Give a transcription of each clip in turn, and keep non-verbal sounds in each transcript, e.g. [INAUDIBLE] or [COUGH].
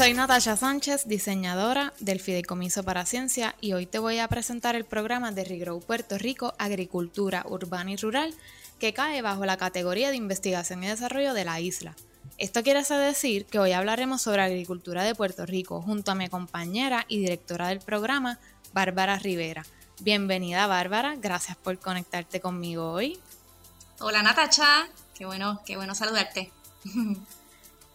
Soy Natasha Sánchez, diseñadora del Fideicomiso para Ciencia y hoy te voy a presentar el programa de Regrow Puerto Rico Agricultura Urbana y Rural que cae bajo la categoría de investigación y desarrollo de la isla. Esto quiere decir que hoy hablaremos sobre agricultura de Puerto Rico junto a mi compañera y directora del programa, Bárbara Rivera. Bienvenida Bárbara, gracias por conectarte conmigo hoy. Hola Natacha, qué bueno, qué bueno saludarte. [LAUGHS]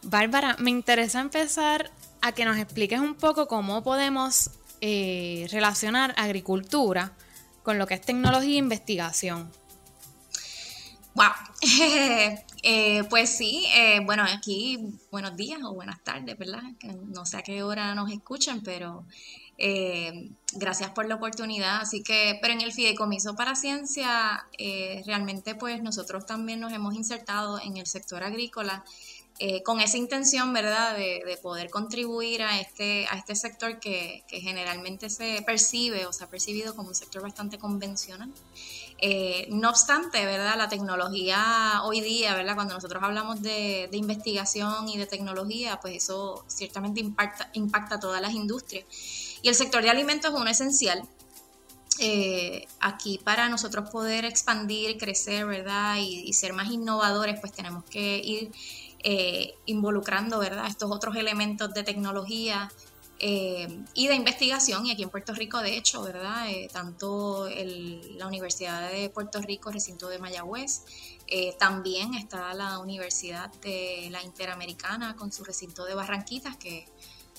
Bárbara, me interesa empezar a que nos expliques un poco cómo podemos eh, relacionar agricultura con lo que es tecnología e investigación. Wow. [LAUGHS] Eh, pues sí, eh, bueno, aquí buenos días o buenas tardes, ¿verdad? no sé a qué hora nos escuchan, pero gracias por la oportunidad. Así que, pero en el Fideicomiso para Ciencia, realmente pues nosotros también nos hemos insertado en el sector agrícola eh, con esa intención, ¿verdad?, de, poder contribuir a este, a este sector que, generalmente se percibe o se ha percibido como un sector bastante convencional. Eh, no obstante, ¿verdad?, la tecnología hoy día, ¿verdad?, cuando nosotros hablamos de, investigación y de tecnología, pues eso ciertamente impacta, impacta a todas las industrias. Y el sector de alimentos es uno esencial, eh, aquí para nosotros poder expandir, crecer, ¿verdad? Y, y, ser más innovadores, pues tenemos que ir eh, involucrando ¿verdad? estos otros elementos de tecnología eh, y de investigación. Y aquí en Puerto Rico, de hecho, ¿verdad? Eh, tanto la Universidad de Puerto Rico, recinto de Mayagüez, también está la Universidad de la Interamericana con su recinto de Barranquitas, que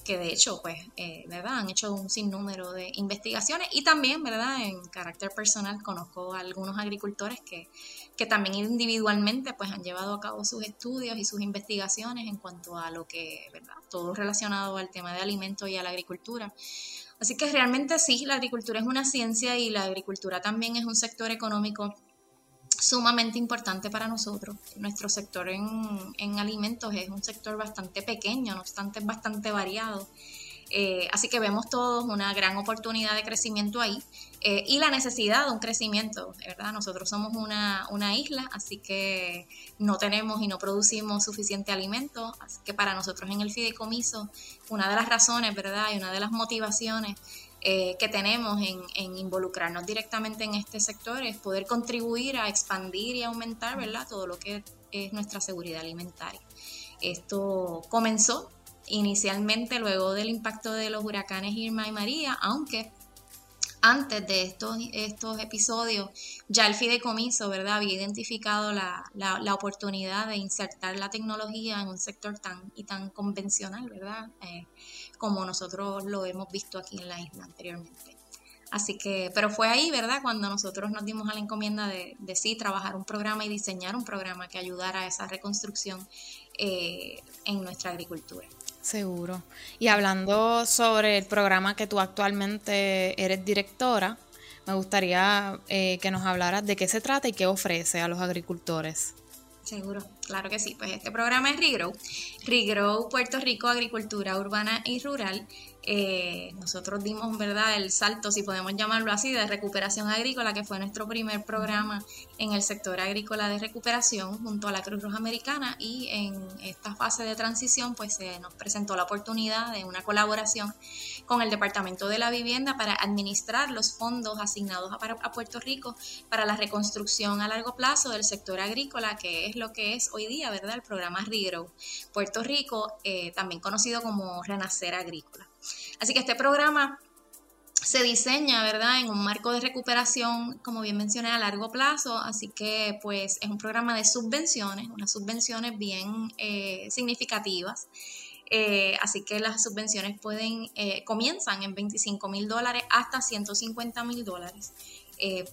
que de hecho, pues, ¿verdad? Han hecho un sinnúmero de investigaciones y también, ¿verdad? En carácter personal conozco a algunos agricultores que que también individualmente pues han llevado a cabo sus estudios y sus investigaciones en cuanto a lo que, ¿verdad? Todo relacionado al tema de alimentos y a la agricultura. Así que realmente sí, la agricultura es una ciencia y la agricultura también es un sector económico sumamente importante para nosotros. Nuestro sector en, en alimentos es un sector bastante pequeño, no obstante es bastante variado. Eh, así que vemos todos una gran oportunidad de crecimiento ahí eh, y la necesidad de un crecimiento, ¿verdad? Nosotros somos una, isla, así que no tenemos y no producimos suficiente alimento, así que para nosotros en el fideicomiso, una de las razones, ¿verdad? Y una de las motivaciones eh, que tenemos en, en, involucrarnos directamente en este sector es poder contribuir a expandir y aumentar, ¿verdad? Todo lo que es nuestra seguridad alimentaria. Esto comenzó inicialmente luego del impacto de los huracanes Irma y María, aunque antes de estos, estos episodios ya el fideicomiso ¿verdad? había identificado la, oportunidad de insertar la tecnología en un sector tan y tan convencional, ¿verdad? Eh, como nosotros lo hemos visto aquí en la isla anteriormente. Así que, pero fue ahí, ¿verdad? Cuando nosotros nos dimos a la encomienda de, de sí trabajar un programa y diseñar un programa que ayudara a esa reconstrucción eh, en nuestra agricultura. Seguro. Y hablando sobre el programa que tú actualmente eres directora, me gustaría eh, que nos hablaras de qué se trata y qué ofrece a los agricultores. Seguro, claro que sí. Pues este programa es Regrow. Regrow Puerto Rico Agricultura Urbana y Rural eh, nosotros dimos verdad el salto, si podemos llamarlo así, de recuperación agrícola, que fue nuestro primer programa en el sector agrícola de recuperación junto a la Cruz Roja Americana y en esta fase de transición pues se nos presentó la oportunidad de una colaboración con el Departamento de la Vivienda para administrar los fondos asignados a, Puerto Rico para la reconstrucción a largo plazo del sector agrícola, que es lo que es hoy día, ¿verdad? El programa RIGROW Puerto Rico, eh, también conocido como Renacer Agrícola. Así que este programa se diseña, ¿verdad?, en un marco de recuperación, como bien mencioné, a largo plazo, así que pues es un programa de subvenciones, unas subvenciones bien eh, significativas. Eh, así que las subvenciones pueden, eh, comienzan en 25 mil dólares hasta 150 mil dólares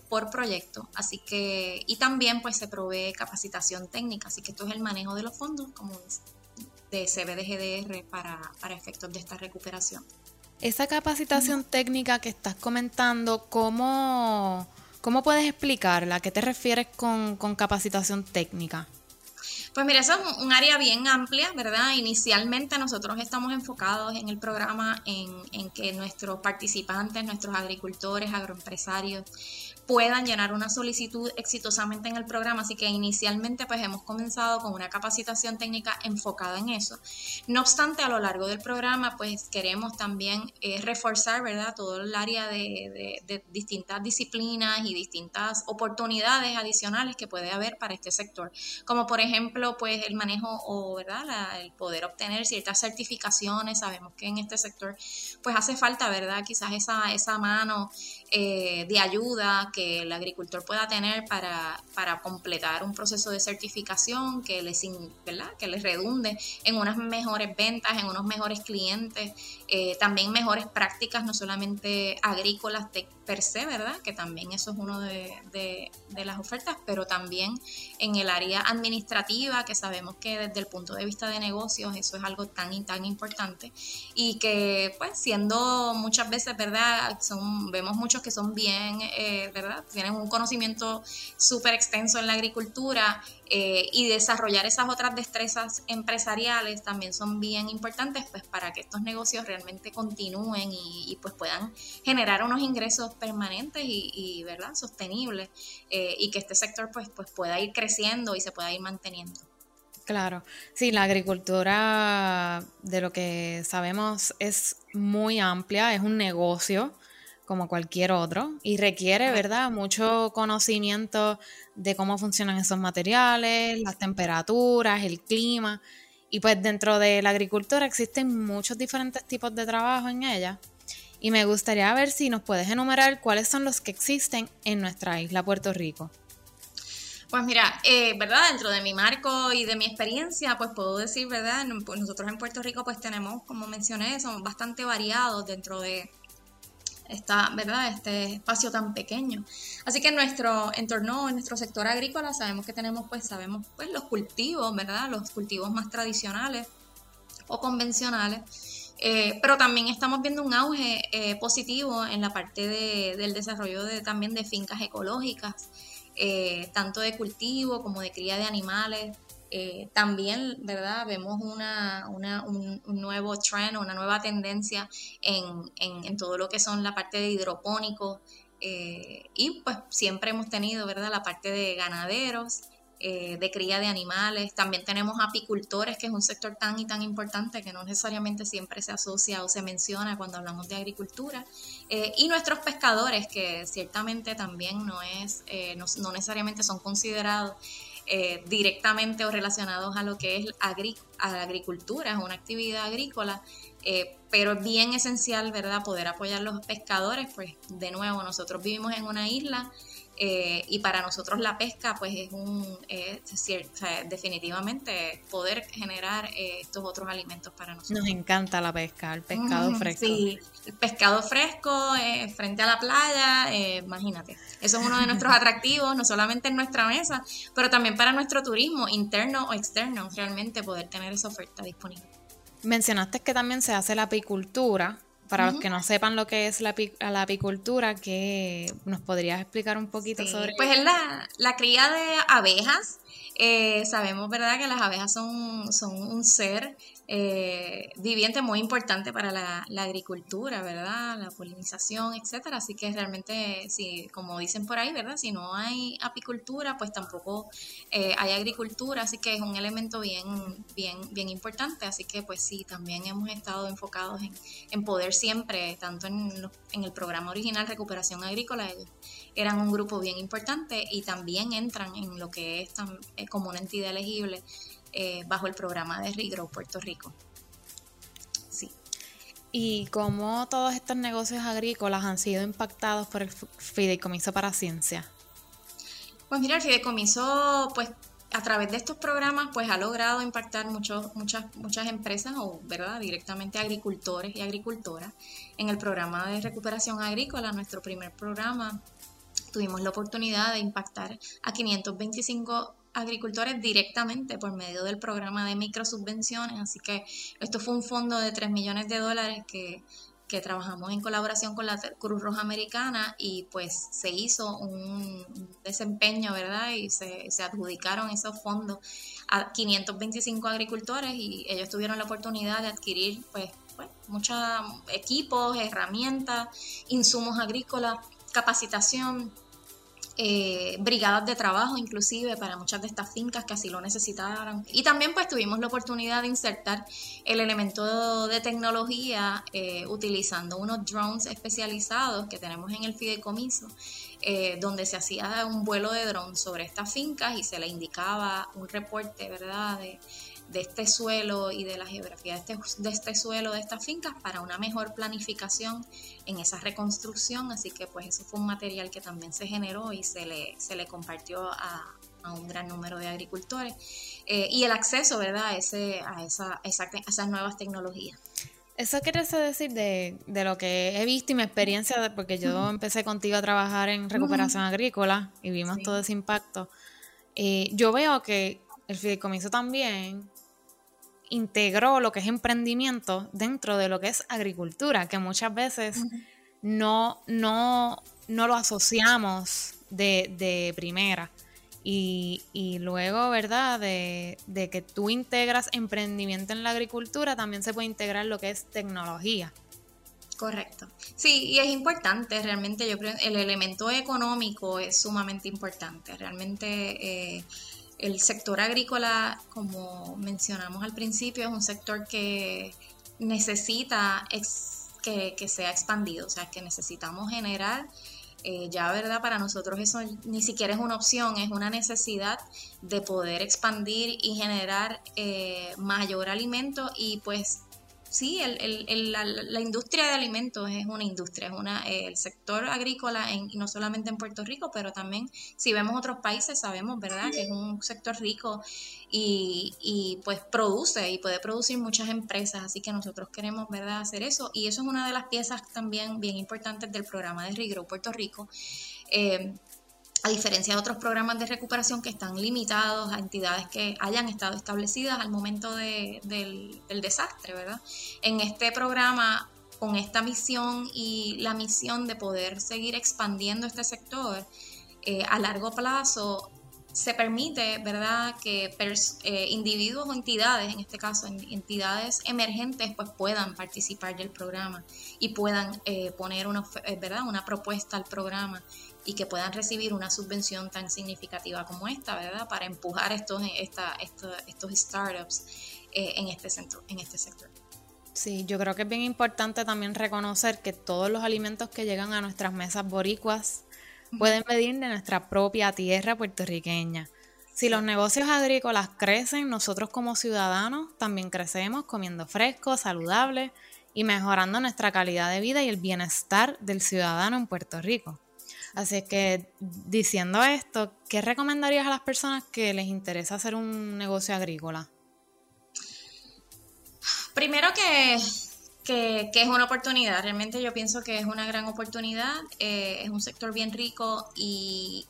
por proyecto. Así que, y también pues se provee capacitación técnica, así que esto es el manejo de los fondos como de CBDGDR para, para efectos de esta recuperación. Esa capacitación técnica que estás comentando, ¿cómo, cómo puedes explicarla? ¿A qué te refieres con, capacitación técnica? Pues mira, eso es un área bien amplia, ¿verdad? Inicialmente nosotros estamos enfocados en el programa en, en, que nuestros participantes, nuestros agricultores, agroempresarios, puedan llenar una solicitud exitosamente en el programa. Así que inicialmente pues hemos comenzado con una capacitación técnica enfocada en eso. No obstante, a lo largo del programa pues queremos también eh, reforzar, ¿verdad? Todo el área de, distintas disciplinas y distintas oportunidades adicionales que puede haber para este sector. Como por ejemplo pues el manejo o, ¿verdad? el poder obtener ciertas certificaciones. Sabemos que en este sector pues hace falta, ¿verdad? Quizás esa, esa mano eh, de ayuda que el agricultor pueda tener para, para, completar un proceso de certificación que les, ¿verdad? que les redunde en unas mejores ventas, en unos mejores clientes, eh, también mejores prácticas, no solamente agrícolas de, per se, ¿verdad? Que también eso es uno de, de, las ofertas, pero también en el área administrativa, que sabemos que desde el punto de vista de negocios eso es algo tan y tan importante y que pues siendo muchas veces, ¿verdad? Son, vemos muchos que son bien, eh, ¿verdad? Tienen un conocimiento súper extenso en la agricultura eh, y desarrollar esas otras destrezas empresariales también son bien importantes pues para que estos negocios realmente continúen y, pues puedan generar unos ingresos permanentes y, verdad sostenibles eh, y que este sector pues pues pueda ir creciendo y se pueda ir manteniendo. Claro, sí, la agricultura de lo que sabemos es muy amplia, es un negocio como cualquier otro y requiere, ¿verdad?, mucho conocimiento de cómo funcionan esos materiales, las temperaturas, el clima. Y pues dentro de la agricultura existen muchos diferentes tipos de trabajo en ella. Y me gustaría ver si nos puedes enumerar cuáles son los que existen en nuestra isla Puerto Rico. Pues mira, eh, ¿verdad? Dentro de mi marco y de mi experiencia, pues puedo decir, ¿verdad? Pues nosotros en Puerto Rico pues tenemos, como mencioné, somos bastante variados dentro de esta, ¿verdad? este espacio tan pequeño. Así que en nuestro entorno, en nuestro sector agrícola, sabemos que tenemos, pues, sabemos, pues, los cultivos, ¿verdad? Los cultivos más tradicionales o convencionales. Eh, pero también estamos viendo un auge eh, positivo en la parte de, del desarrollo de, también de fincas ecológicas, eh, tanto de cultivo como de cría de animales. Eh, también, ¿verdad? Vemos una, un, nuevo trend, una nueva tendencia en, todo lo que son la parte de hidropónicos eh, y pues siempre hemos tenido, ¿verdad? La parte de ganaderos, eh, de cría de animales. También tenemos apicultores, que es un sector tan y tan importante que no necesariamente siempre se asocia o se menciona cuando hablamos de agricultura. y nuestros pescadores, que ciertamente también no, es, no necesariamente son considerados eh, directamente o relacionados a lo que es a la agricultura, es una actividad agrícola, eh, pero es bien esencial, ¿verdad?, poder apoyar a los pescadores, pues de nuevo, nosotros vivimos en una isla eh, y para nosotros la pesca, pues es un, definitivamente poder generar eh, estos otros alimentos para nosotros. Nos encanta la pesca, el pescado fresco. Sí, el pescado fresco eh, frente a la playa, imagínate. Eso es uno de nuestros [LAUGHS] atractivos, no solamente en nuestra mesa, pero también para nuestro turismo, interno o externo, realmente poder tener esa oferta disponible. Mencionaste que también se hace la apicultura. Para los que no sepan lo que es la, la apicultura, ¿qué nos podrías explicar un poquito sobre Pues es la, la cría de abejas. Eh, sabemos, ¿verdad?, que las abejas son, son un ser eh, viviente muy importante para la, agricultura, ¿verdad? La polinización, etcétera. Así que realmente, si, como dicen por ahí, ¿verdad? Si no hay apicultura, pues tampoco eh, hay agricultura, así que es un elemento bien, bien, bien importante. Así que, pues sí, también hemos estado enfocados en, poder siempre, tanto en, en, el programa original Recuperación Agrícola, eran un grupo bien importante y también entran en lo que es eh, como una entidad elegible eh, bajo el programa de Regrow Puerto Rico. Sí. ¿Y cómo todos estos negocios agrícolas han sido impactados por el Fideicomiso para Ciencia? Pues mira, el Fideicomiso, pues a través de estos programas, pues ha logrado impactar muchos, muchas, muchas empresas o, ¿verdad?, directamente agricultores y agricultoras. En el programa de recuperación agrícola, nuestro primer programa, tuvimos la oportunidad de impactar a 525 agricultores directamente por medio del programa de microsubvenciones. Así que esto fue un fondo de 3 millones de dólares que, trabajamos en colaboración con la Cruz Roja Americana y pues se hizo un desempeño, ¿verdad? Y se, adjudicaron esos fondos a 525 agricultores y ellos tuvieron la oportunidad de adquirir pues, pues muchos equipos, herramientas, insumos agrícolas, capacitación eh, brigadas de trabajo inclusive para muchas de estas fincas que así lo necesitaran. Y también pues tuvimos la oportunidad de insertar el elemento de tecnología eh, utilizando unos drones especializados que tenemos en el fideicomiso, eh, donde se hacía un vuelo de drones sobre estas fincas y se le indicaba un reporte, ¿verdad? De este suelo y de la geografía de este, de este suelo, de estas fincas, para una mejor planificación en esa reconstrucción. Así que pues eso fue un material que también se generó y se le, se le compartió a, un gran número de agricultores. Eh, y el acceso, ¿verdad?, a, ese, a, esa, esas nuevas tecnologías. Eso quiere decir de, de, lo que he visto y mi experiencia, porque yo empecé contigo a trabajar en recuperación agrícola y vimos todo ese impacto. Eh, yo veo que el fideicomiso también integró lo que es emprendimiento dentro de lo que es agricultura, que muchas veces no, no, no lo asociamos de, primera. Y, luego, ¿verdad? De, de, que tú integras emprendimiento en la agricultura, también se puede integrar lo que es tecnología. Correcto. Sí, y es importante, realmente yo creo, el elemento económico es sumamente importante. Realmente eh, el sector agrícola, como mencionamos al principio, es un sector que necesita que, sea expandido, o sea, que necesitamos generar eh, ya, ¿verdad? Para nosotros eso ni siquiera es una opción, es una necesidad de poder expandir y generar eh, mayor alimento y pues sí, el, el, la, industria de alimentos es una industria, es una, el sector agrícola, en, no solamente en Puerto Rico, pero también si vemos otros países, sabemos, ¿verdad?, que es un sector rico y, y pues produce y puede producir muchas empresas, así que nosotros queremos, ¿verdad?, hacer eso. Y eso es una de las piezas también bien importantes del programa de Regrow Puerto Rico. Eh, a diferencia de otros programas de recuperación que están limitados a entidades que hayan estado establecidas al momento del, desastre, ¿verdad? En este programa, con esta misión y la misión de poder seguir expandiendo este sector eh, a largo plazo, se permite, ¿verdad?, que eh, individuos o entidades, en este caso entidades emergentes, pues puedan participar del programa y puedan eh, poner una, ¿verdad? una propuesta al programa y que puedan recibir una subvención tan significativa como esta, ¿verdad? Para empujar estos, esta, estos, startups eh, en, este centro, en este sector. Sí, yo creo que es bien importante también reconocer que todos los alimentos que llegan a nuestras mesas boricuas pueden venir de nuestra propia tierra puertorriqueña. Si los negocios agrícolas crecen, nosotros como ciudadanos también crecemos comiendo fresco, saludable y mejorando nuestra calidad de vida y el bienestar del ciudadano en Puerto Rico. Así que diciendo esto, ¿qué recomendarías a las personas que les interesa hacer un negocio agrícola? Primero que, es una oportunidad, realmente yo pienso que es una gran oportunidad, eh, es un sector bien rico y,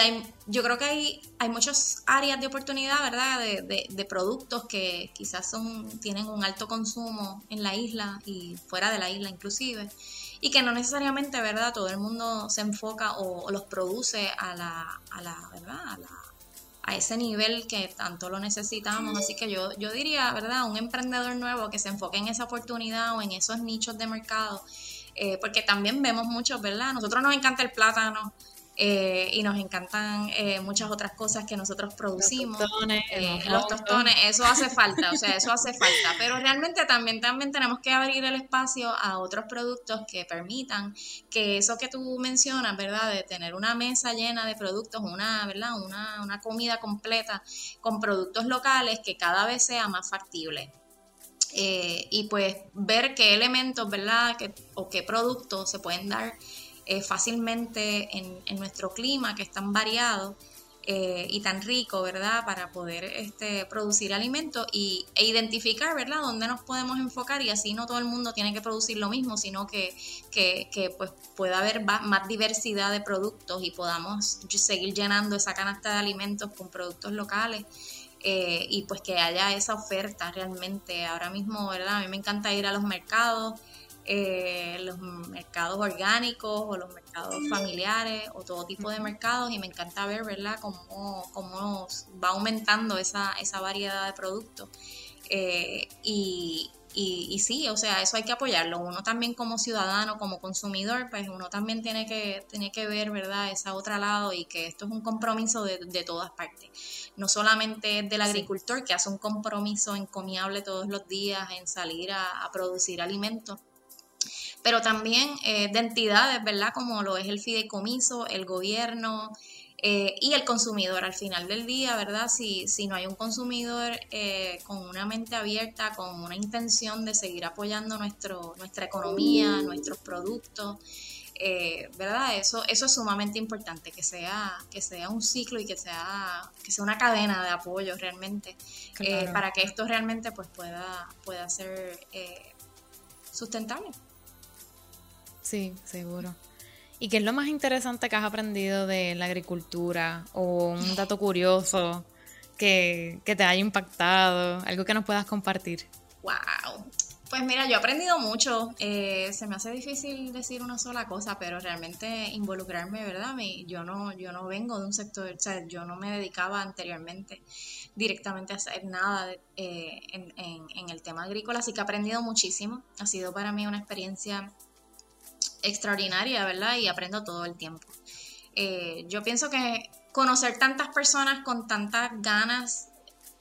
hay, yo creo que hay, hay muchas áreas de oportunidad, ¿verdad? De, de, productos que quizás son, tienen un alto consumo en la isla y fuera de la isla inclusive y que no necesariamente, ¿verdad? Todo el mundo se enfoca o, los produce a la, a la ¿verdad? A, la, a, ese nivel que tanto lo necesitamos. Así que yo, yo diría, ¿verdad? Un emprendedor nuevo que se enfoque en esa oportunidad o en esos nichos de mercado, eh, porque también vemos muchos, ¿verdad? Nosotros nos encanta el plátano, eh, y nos encantan eh, muchas otras cosas que nosotros producimos. Los tostones, eh, los tostones, eso hace falta, o sea, eso hace falta. Pero realmente también, también tenemos que abrir el espacio a otros productos que permitan que eso que tú mencionas, ¿verdad? De tener una mesa llena de productos, una, ¿verdad? Una, una comida completa con productos locales que cada vez sea más factible. y pues ver qué elementos, ¿verdad? Que, o qué productos se pueden dar eh, fácilmente en, nuestro clima que es tan variado eh, y tan rico, ¿verdad? Para poder este, producir alimentos y, e identificar, ¿verdad? Dónde nos podemos enfocar y así no todo el mundo tiene que producir lo mismo, sino que, que, pues pueda haber más diversidad de productos y podamos seguir llenando esa canasta de alimentos con productos locales. Eh, y pues que haya esa oferta realmente. Ahora mismo, ¿verdad? A mí me encanta ir a los mercados los mercados orgánicos o los mercados familiares o todo tipo de mercados y me encanta ver, ¿verdad?, cómo, cómo va aumentando esa, esa variedad de productos. Eh, y, y, y, sí, o sea, eso hay que apoyarlo. Uno también como ciudadano, como consumidor, pues uno también tiene que, tiene que ver, ¿verdad?, esa otra lado y que esto es un compromiso de, de todas partes. No solamente del agricultor, que hace un compromiso encomiable todos los días en salir a, a producir alimentos, pero también eh, de entidades, ¿verdad? Como lo es el fideicomiso, el gobierno, eh, y el consumidor al final del día, ¿verdad? Si, si no hay un consumidor eh, con una mente abierta, con una intención de seguir apoyando nuestro, nuestra economía, nuestros productos, eh, ¿verdad? Eso, eso es sumamente importante, que sea, que sea un ciclo y que sea, que sea una cadena de apoyo realmente, para que esto realmente pues, pueda, pueda ser sustentable. Sí, seguro. ¿Y qué es lo más interesante que has aprendido de la agricultura? ¿O un dato curioso que, te haya impactado? Algo que nos puedas compartir. ¡Wow! Pues mira, yo he aprendido mucho. Eh, se me hace difícil decir una sola cosa, pero realmente involucrarme, ¿verdad? yo no, yo no vengo de un sector, o sea, yo no me dedicaba anteriormente directamente a hacer nada eh, en, en el tema agrícola, así que he aprendido muchísimo. Ha sido para mí una experiencia extraordinaria, ¿verdad? Y aprendo todo el tiempo. Eh, yo pienso que conocer tantas personas con tantas ganas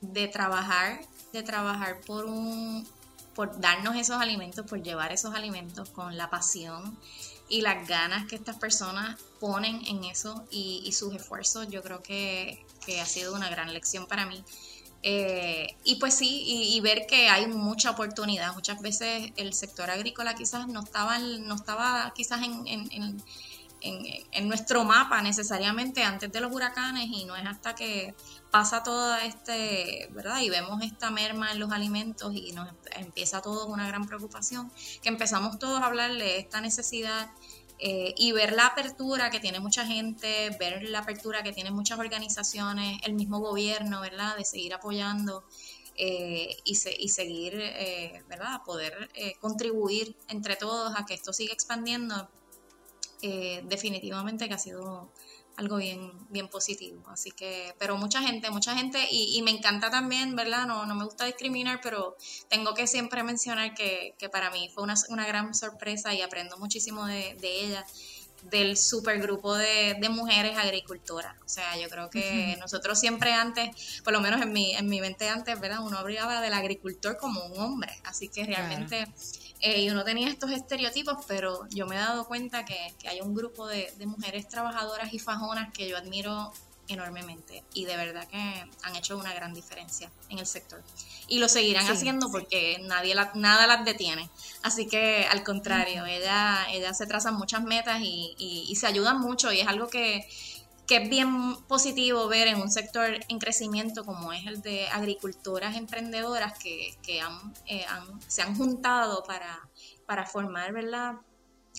de trabajar, de trabajar por un, por darnos esos alimentos, por llevar esos alimentos con la pasión y las ganas que estas personas ponen en eso y, sus esfuerzos, yo creo que, que ha sido una gran lección para mí. Eh, y pues sí, y, ver que hay mucha oportunidad. Muchas veces el sector agrícola quizás no estaba, no estaba quizás en, en, en, nuestro mapa necesariamente antes de los huracanes y no es hasta que pasa toda este, ¿verdad? Y vemos esta merma en los alimentos y nos empieza todo una gran preocupación, que empezamos todos a hablar de esta necesidad eh, y ver la apertura que tiene mucha gente, ver la apertura que tienen muchas organizaciones, el mismo gobierno, ¿verdad? De seguir apoyando eh, y, y, seguir, eh, ¿verdad? Poder contribuir entre todos a que esto siga expandiendo, definitivamente que ha sido algo bien, bien positivo. Así que, pero mucha gente, mucha gente, y, me encanta también, ¿verdad? No, no me gusta discriminar, pero tengo que siempre mencionar que, para mí fue una, una, gran sorpresa y aprendo muchísimo de, de ella del supergrupo de, de mujeres agricultoras. O sea, yo creo que nosotros siempre antes, por lo menos en mi, en mi mente antes, ¿verdad? Uno hablaba del agricultor como un hombre. Así que realmente eh, y uno tenía estos estereotipos, pero yo me he dado cuenta que, hay un grupo de, mujeres trabajadoras y fajonas que yo admiro enormemente y de verdad que han hecho una gran diferencia en el sector. Y lo seguirán haciendo porque nadie nada las detiene. Así que al contrario, ellas ella se trazan muchas metas y, y se ayudan mucho y es algo que, que es bien positivo ver en un sector en crecimiento como es el de agricultoras emprendedoras que, que han, eh, se han juntado para, para formar, ¿verdad?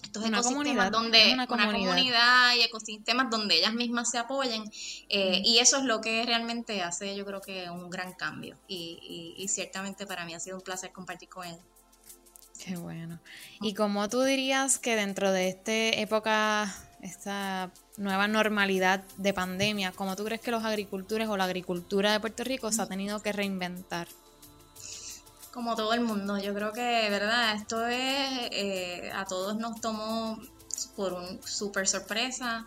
Estos una ecosistemas donde una comunidad. y ecosistemas donde ellas mismas se apoyen eh, y eso es lo que realmente hace yo creo que un gran cambio y, y, y ciertamente para mí ha sido un placer compartir con él. Qué bueno. ¿Y cómo tú dirías que dentro de esta época, esta nueva normalidad de pandemia, ¿cómo tú crees que los agricultores o la agricultura de Puerto Rico se ha tenido que reinventar? Como todo el mundo, yo creo que, ¿verdad? Esto es, eh, a todos nos tomó por un súper sorpresa.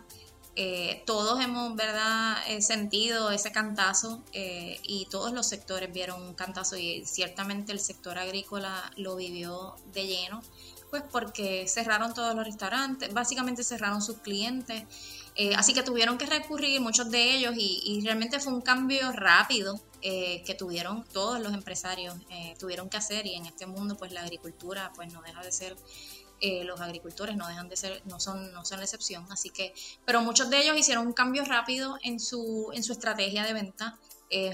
Eh, todos hemos, ¿verdad?, eh, sentido ese cantazo y todos los sectores vieron un cantazo y ciertamente el sector agrícola lo vivió de lleno, pues porque cerraron todos los restaurantes, básicamente cerraron sus clientes eh, así que tuvieron que recurrir muchos de ellos y, realmente fue un cambio rápido eh, que tuvieron todos los empresarios, eh, tuvieron que hacer y en este mundo pues la agricultura pues no deja de ser, los agricultores no dejan de ser, no son, no son la excepción, así que, pero muchos de ellos hicieron un cambio rápido en su, en su estrategia de venta.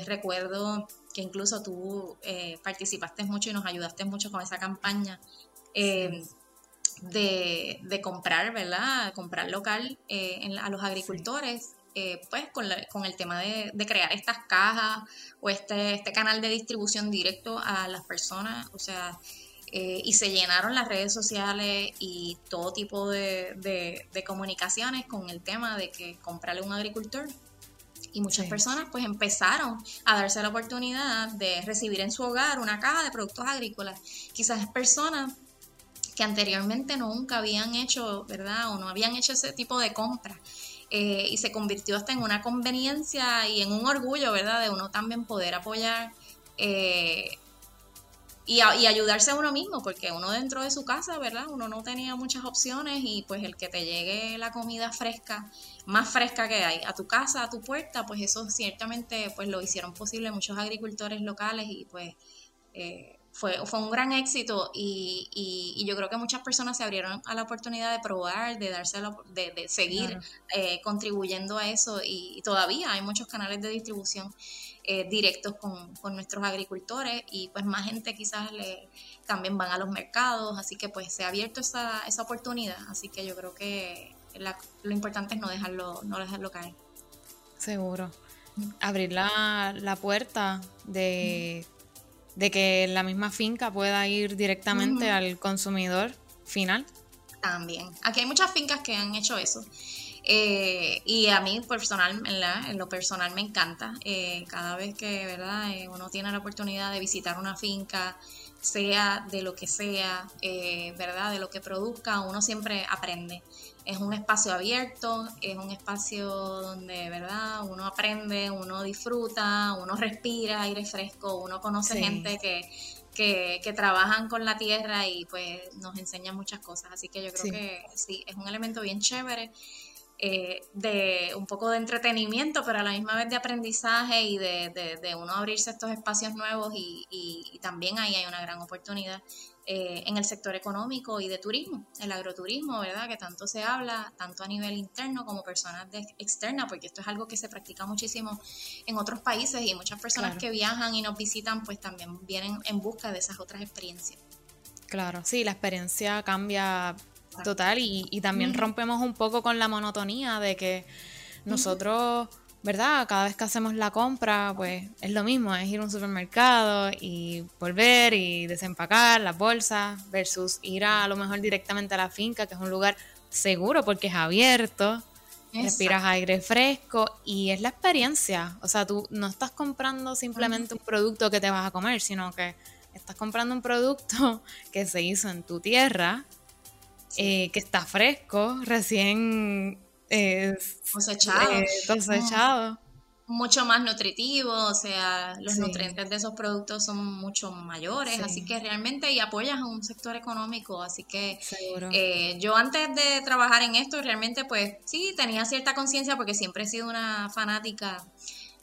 recuerdo que incluso tú participaste mucho y nos ayudaste mucho con esa campaña de, comprar, ¿verdad? Comprar local eh, a los agricultores, eh, pues con, con, el tema de, crear estas cajas o este, este canal de distribución directo a las personas, o sea, eh, y se llenaron las redes sociales y todo tipo de, de, comunicaciones con el tema de que comprarle un agricultor Y muchas personas pues empezaron a darse la oportunidad de recibir en su hogar una caja de productos agrícolas. Quizás personas que anteriormente nunca habían hecho, ¿verdad? O no habían hecho ese tipo de compra. Eh, y se convirtió hasta en una conveniencia y en un orgullo, ¿verdad? De uno también poder apoyar eh, y, ayudarse a uno mismo, porque uno dentro de su casa, ¿verdad? Uno no tenía muchas opciones y pues el que te llegue la comida fresca, más fresca que hay, a tu casa, a tu puerta, pues eso ciertamente pues lo hicieron posible muchos agricultores locales y pues eh, fue, fue un gran éxito y, y, yo creo que muchas personas se abrieron a la oportunidad de probar, de darse de, de seguir eh, contribuyendo a eso. Y, todavía hay muchos canales de distribución eh, directos con, con, nuestros agricultores y pues más gente quizás le, también van a los mercados, así que pues se ha abierto esa, esa oportunidad, así que yo creo que lo importante es no dejarlo, no dejarlo caer. Seguro. Abrir la, la puerta de de que la misma finca pueda ir directamente al consumidor final. También. Aquí hay muchas fincas que han hecho eso. Eh, y a mí personal, en lo personal me encanta. Eh, cada vez que ¿verdad? Eh, uno tiene la oportunidad de visitar una finca, sea de lo que sea, ¿verdad? De lo que produzca, uno siempre aprende es un espacio abierto, es un espacio donde, ¿verdad? Uno aprende, uno disfruta, uno respira aire fresco, uno conoce gente que, que, que, trabajan con la tierra y pues nos enseñan muchas cosas. Así que yo creo que sí, es un elemento bien chévere. Eh, de un poco de entretenimiento, pero a la misma vez de aprendizaje y de, de, uno abrirse estos espacios nuevos y, y, también ahí hay una gran oportunidad eh, en el sector económico y de turismo, el agroturismo, ¿verdad? Que tanto se habla, tanto a nivel interno como personas de, externas, porque esto es algo que se practica muchísimo en otros países y muchas personas que viajan y nos visitan, pues también vienen en busca de esas otras experiencias. Claro, sí, la experiencia cambia total y, y también rompemos un poco con la monotonía de que nosotros ¿verdad? Cada vez que hacemos la compra, pues es lo mismo, es ir a un supermercado y volver y desempacar las bolsas versus ir a, lo mejor directamente a la finca, que es un lugar seguro porque es abierto, respiras aire fresco y es la experiencia. O sea, tú no estás comprando simplemente un producto que te vas a comer, sino que estás comprando un producto [LAUGHS] que se hizo en tu tierra, eh, que está fresco, recién es cosechado. Eh, cosechado. Mucho más nutritivo, o sea, los nutrientes de esos productos son mucho mayores, así que realmente y apoyas a un sector económico, así que eh, yo antes de trabajar en esto realmente pues sí tenía cierta conciencia porque siempre he sido una fanática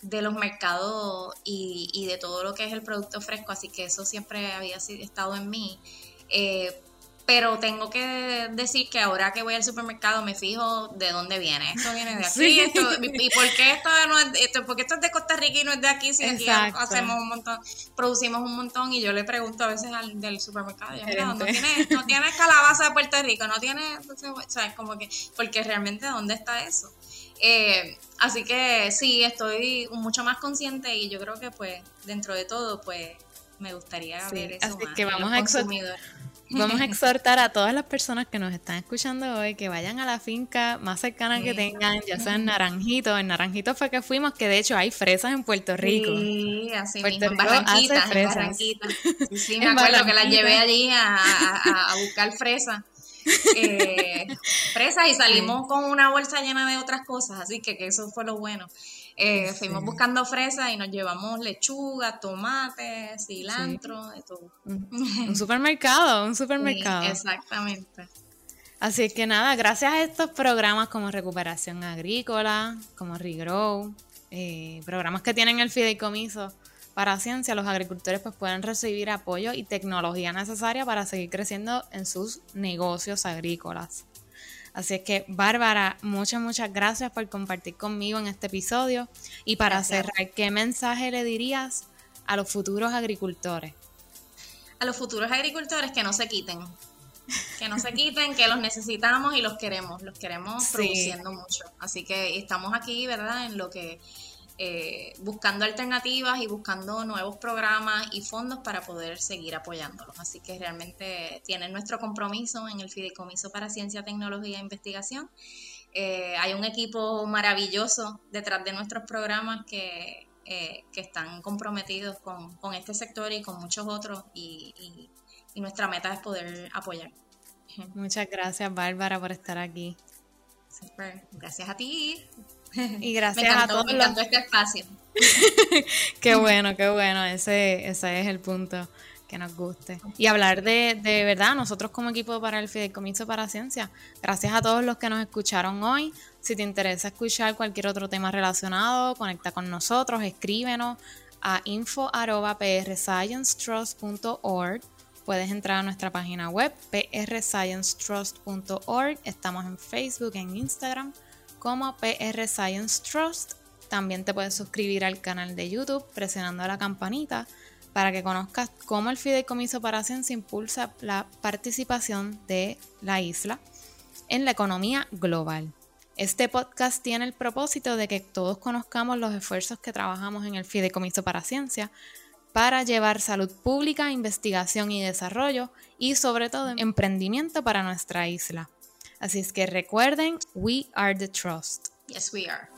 de los mercados y, y, de todo lo que es el producto fresco, así que eso siempre había estado en mí. Eh, pero tengo que decir que ahora que voy al supermercado me fijo de dónde viene. Esto viene de aquí, esto, y, por qué esto no es, esto, porque esto es de Costa Rica y no es de aquí, si aquí hacemos un montón, producimos un montón y yo le pregunto a veces al del supermercado, mira, no tienes, no tienes calabaza de Puerto Rico, no tienes, o sea, es como que, porque realmente dónde está eso. Eh, así que sí, estoy mucho más consciente y yo creo que pues dentro de todo pues me gustaría ver eso así que vamos a Vamos a [LAUGHS] exhortar a todas las personas que nos están escuchando hoy que vayan a la finca más cercana que tengan, ya sea en Naranjito. En Naranjito fue que fuimos, que de hecho hay fresas en Puerto Rico. Sí, así Puerto mismo, Rico hace fresas. Sí, [LAUGHS] me acuerdo que las llevé allí a, a, buscar fresas. Eh, fresas y salimos con una bolsa llena de otras cosas, así que, que eso fue lo bueno. Eh, fuimos buscando fresas y nos llevamos lechuga, tomate, cilantro, de todo. Un [LAUGHS] supermercado, un supermercado. exactamente. Así que nada, gracias a estos programas como Recuperación Agrícola, como Regrow, eh, programas que tienen el fideicomiso para ciencia, los agricultores pues pueden recibir apoyo y tecnología necesaria para seguir creciendo en sus negocios agrícolas. Así es que, Bárbara, muchas, muchas gracias por compartir conmigo en este episodio. Y para cerrar, ¿qué mensaje le dirías a los futuros agricultores? A los futuros agricultores que no se quiten. Que no se quiten, que los necesitamos y los queremos. Los queremos produciendo mucho. Así que estamos aquí, ¿verdad? En lo que eh, buscando alternativas y buscando nuevos programas y fondos para poder seguir apoyándolos. Así que realmente tienen nuestro compromiso en el Fideicomiso para Ciencia, Tecnología e Investigación. Eh, hay un equipo maravilloso detrás de nuestros programas que, eh, que están comprometidos con, con, este sector y con muchos otros y, y, nuestra meta es poder apoyar. Muchas gracias Bárbara por estar aquí. Gracias a ti. [LAUGHS] Y gracias a todos. Me encantó este espacio. [LAUGHS] qué bueno, qué bueno. Ese, ese es el punto que nos guste. Y hablar de, de verdad, nosotros como equipo para el Fideicomiso para Ciencia, gracias a todos los que nos escucharon hoy. Si te interesa escuchar cualquier otro tema relacionado, conecta con nosotros, escríbenos a info.prsciencetrust.org. Puedes entrar a nuestra página web prsciencetrust.org. Estamos en Facebook, en Instagram como PR Science Trust. También te puedes suscribir al canal de YouTube presionando la campanita para que conozcas cómo el Fideicomiso para Ciencia impulsa la participación de la isla en la economía global. Este podcast tiene el propósito de que todos conozcamos los esfuerzos que trabajamos en el Fideicomiso para Ciencia para llevar salud pública, investigación y desarrollo y sobre todo emprendimiento para nuestra isla. Así es que recuerden, we are the trust. Yes, we are.